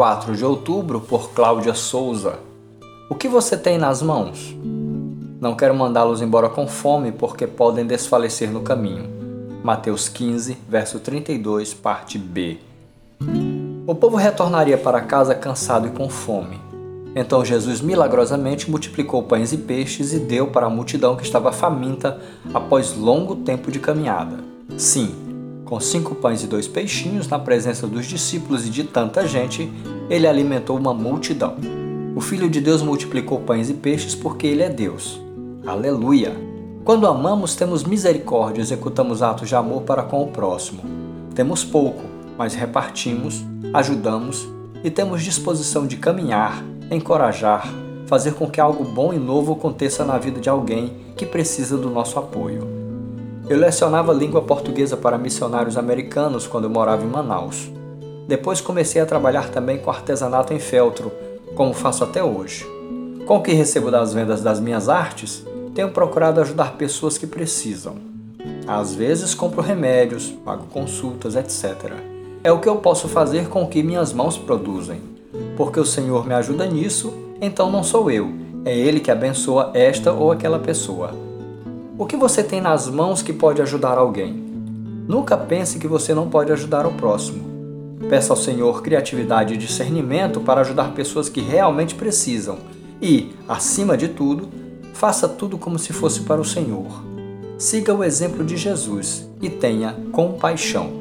4 de outubro, por Cláudia Souza. O que você tem nas mãos? Não quero mandá-los embora com fome, porque podem desfalecer no caminho. Mateus 15, verso 32, parte B. O povo retornaria para casa cansado e com fome. Então Jesus milagrosamente multiplicou pães e peixes e deu para a multidão que estava faminta após longo tempo de caminhada. Sim, com cinco pães e dois peixinhos, na presença dos discípulos e de tanta gente, ele alimentou uma multidão. O Filho de Deus multiplicou pães e peixes porque ele é Deus. Aleluia! Quando amamos, temos misericórdia, executamos atos de amor para com o próximo. Temos pouco, mas repartimos, ajudamos e temos disposição de caminhar, encorajar, fazer com que algo bom e novo aconteça na vida de alguém que precisa do nosso apoio. Eu lecionava língua portuguesa para missionários americanos quando eu morava em Manaus. Depois comecei a trabalhar também com artesanato em feltro, como faço até hoje. Com o que recebo das vendas das minhas artes, tenho procurado ajudar pessoas que precisam. Às vezes compro remédios, pago consultas, etc. É o que eu posso fazer com o que minhas mãos produzem. Porque o Senhor me ajuda nisso, então não sou eu, é Ele que abençoa esta ou aquela pessoa. O que você tem nas mãos que pode ajudar alguém? Nunca pense que você não pode ajudar o próximo. Peça ao Senhor criatividade e discernimento para ajudar pessoas que realmente precisam e, acima de tudo, faça tudo como se fosse para o Senhor. Siga o exemplo de Jesus e tenha compaixão.